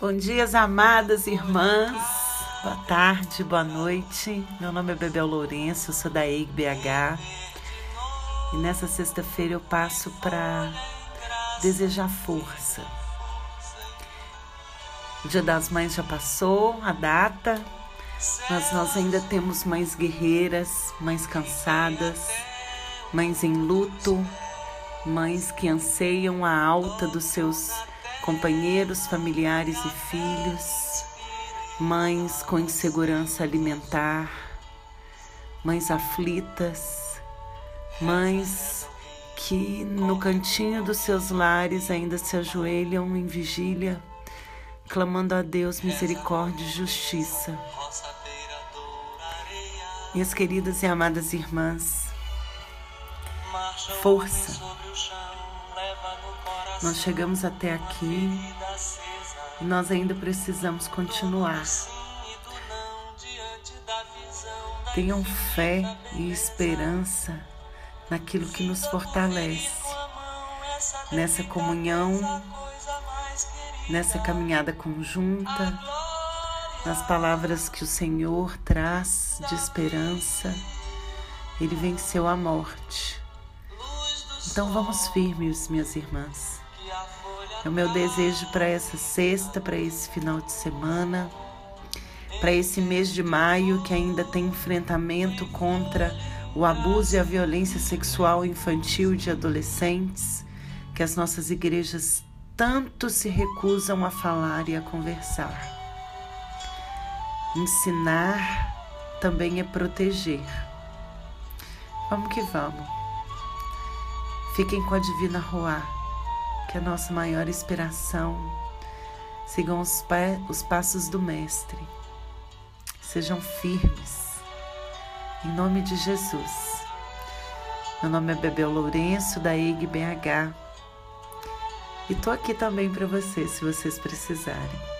Bom dia, amadas irmãs. Boa tarde, boa noite. Meu nome é Bebel Lourenço, sou da EIG BH. E nessa sexta-feira eu passo para desejar força. O Dia das Mães já passou, a data, mas nós ainda temos mães guerreiras, mães cansadas, mães em luto, mães que anseiam a alta dos seus companheiros, familiares e filhos, mães com insegurança alimentar, mães aflitas, mães que no cantinho dos seus lares ainda se ajoelham em vigília, clamando a Deus misericórdia e justiça. Minhas queridas e amadas irmãs, força nós chegamos até aqui e nós ainda precisamos continuar. Tenham fé e esperança naquilo que nos fortalece, nessa comunhão, nessa caminhada conjunta, nas palavras que o Senhor traz de esperança. Ele venceu a morte. Então vamos firmes, minhas irmãs. É o meu desejo para essa sexta, para esse final de semana, para esse mês de maio que ainda tem enfrentamento contra o abuso e a violência sexual infantil de adolescentes, que as nossas igrejas tanto se recusam a falar e a conversar. Ensinar também é proteger. Vamos que vamos. Fiquem com a Divina Roá que a nossa maior inspiração sigam os, os passos do Mestre. Sejam firmes. Em nome de Jesus. Meu nome é Bebel Lourenço, da EIG BH. E tô aqui também para vocês, se vocês precisarem.